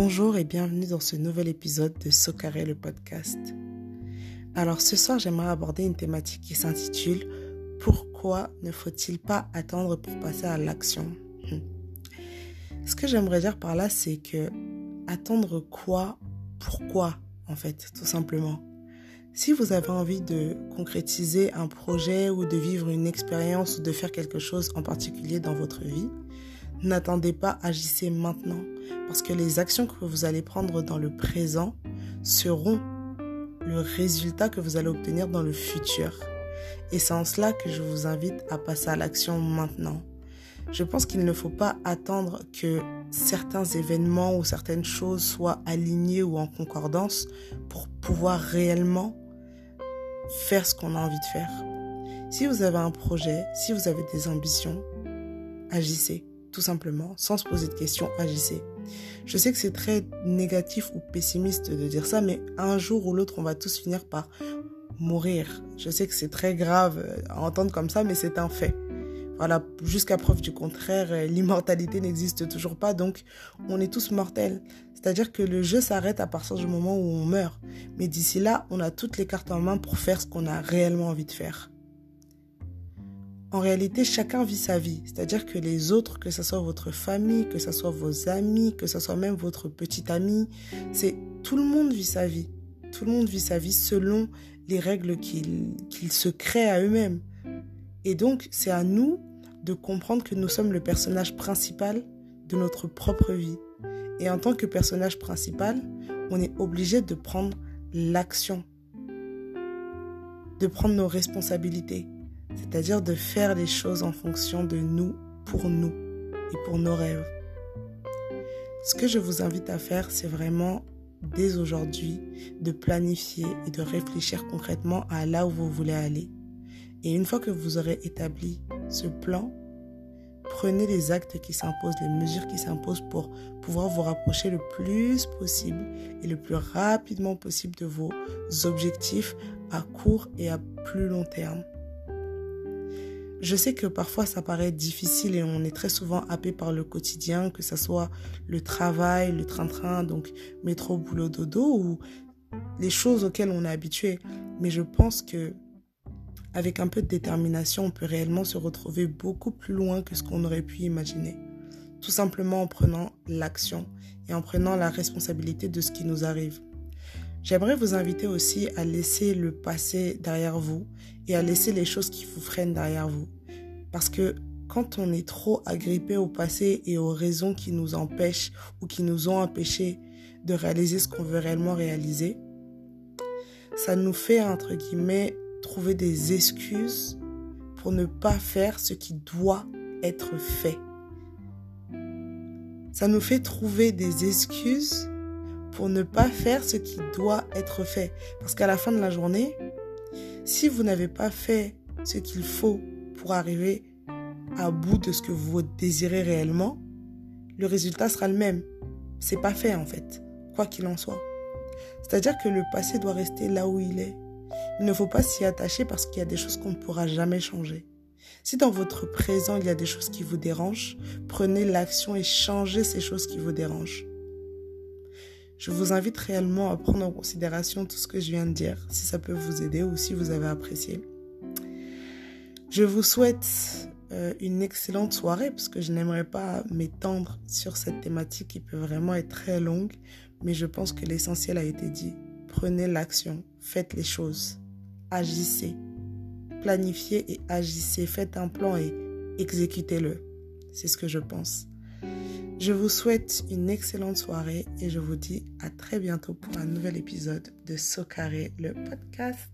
Bonjour et bienvenue dans ce nouvel épisode de Socaré le podcast. Alors ce soir, j'aimerais aborder une thématique qui s'intitule Pourquoi ne faut-il pas attendre pour passer à l'action? Hmm. Ce que j'aimerais dire par là, c'est que attendre quoi Pourquoi en fait, tout simplement. Si vous avez envie de concrétiser un projet ou de vivre une expérience ou de faire quelque chose en particulier dans votre vie, n'attendez pas, agissez maintenant. Parce que les actions que vous allez prendre dans le présent seront le résultat que vous allez obtenir dans le futur. Et c'est en cela que je vous invite à passer à l'action maintenant. Je pense qu'il ne faut pas attendre que certains événements ou certaines choses soient alignées ou en concordance pour pouvoir réellement faire ce qu'on a envie de faire. Si vous avez un projet, si vous avez des ambitions, agissez, tout simplement, sans se poser de questions, agissez. Je sais que c'est très négatif ou pessimiste de dire ça, mais un jour ou l'autre, on va tous finir par mourir. Je sais que c'est très grave à entendre comme ça, mais c'est un fait. Voilà, jusqu'à preuve du contraire, euh, l'immortalité n'existe toujours pas, donc on est tous mortels. C'est-à-dire que le jeu s'arrête à partir du moment où on meurt. Mais d'ici là, on a toutes les cartes en main pour faire ce qu'on a réellement envie de faire. En réalité, chacun vit sa vie. C'est-à-dire que les autres, que ce soit votre famille, que ce soit vos amis, que ce soit même votre petit ami, c'est tout le monde vit sa vie. Tout le monde vit sa vie selon les règles qu'ils se créent à eux-mêmes. Et donc, c'est à nous de comprendre que nous sommes le personnage principal de notre propre vie. Et en tant que personnage principal, on est obligé de prendre l'action, de prendre nos responsabilités, c'est-à-dire de faire les choses en fonction de nous, pour nous et pour nos rêves. Ce que je vous invite à faire, c'est vraiment dès aujourd'hui de planifier et de réfléchir concrètement à là où vous voulez aller. Et une fois que vous aurez établi ce plan, prenez les actes qui s'imposent, les mesures qui s'imposent pour pouvoir vous rapprocher le plus possible et le plus rapidement possible de vos objectifs à court et à plus long terme. Je sais que parfois ça paraît difficile et on est très souvent happé par le quotidien, que ce soit le travail, le train-train, donc métro, boulot, dodo ou les choses auxquelles on est habitué. Mais je pense que avec un peu de détermination, on peut réellement se retrouver beaucoup plus loin que ce qu'on aurait pu imaginer. Tout simplement en prenant l'action et en prenant la responsabilité de ce qui nous arrive. J'aimerais vous inviter aussi à laisser le passé derrière vous et à laisser les choses qui vous freinent derrière vous. Parce que quand on est trop agrippé au passé et aux raisons qui nous empêchent ou qui nous ont empêchés de réaliser ce qu'on veut réellement réaliser, ça nous fait, entre guillemets, trouver des excuses pour ne pas faire ce qui doit être fait. Ça nous fait trouver des excuses pour ne pas faire ce qui doit être fait. Parce qu'à la fin de la journée, si vous n'avez pas fait ce qu'il faut pour arriver à bout de ce que vous désirez réellement, le résultat sera le même. C'est pas fait en fait, quoi qu'il en soit. C'est-à-dire que le passé doit rester là où il est. Il ne faut pas s'y attacher parce qu'il y a des choses qu'on ne pourra jamais changer. Si dans votre présent il y a des choses qui vous dérangent, prenez l'action et changez ces choses qui vous dérangent. Je vous invite réellement à prendre en considération tout ce que je viens de dire, si ça peut vous aider ou si vous avez apprécié. Je vous souhaite euh, une excellente soirée parce que je n'aimerais pas m'étendre sur cette thématique qui peut vraiment être très longue, mais je pense que l'essentiel a été dit. Prenez l'action, faites les choses, agissez, planifiez et agissez, faites un plan et exécutez-le. C'est ce que je pense. Je vous souhaite une excellente soirée et je vous dis à très bientôt pour un nouvel épisode de Socaré, le podcast.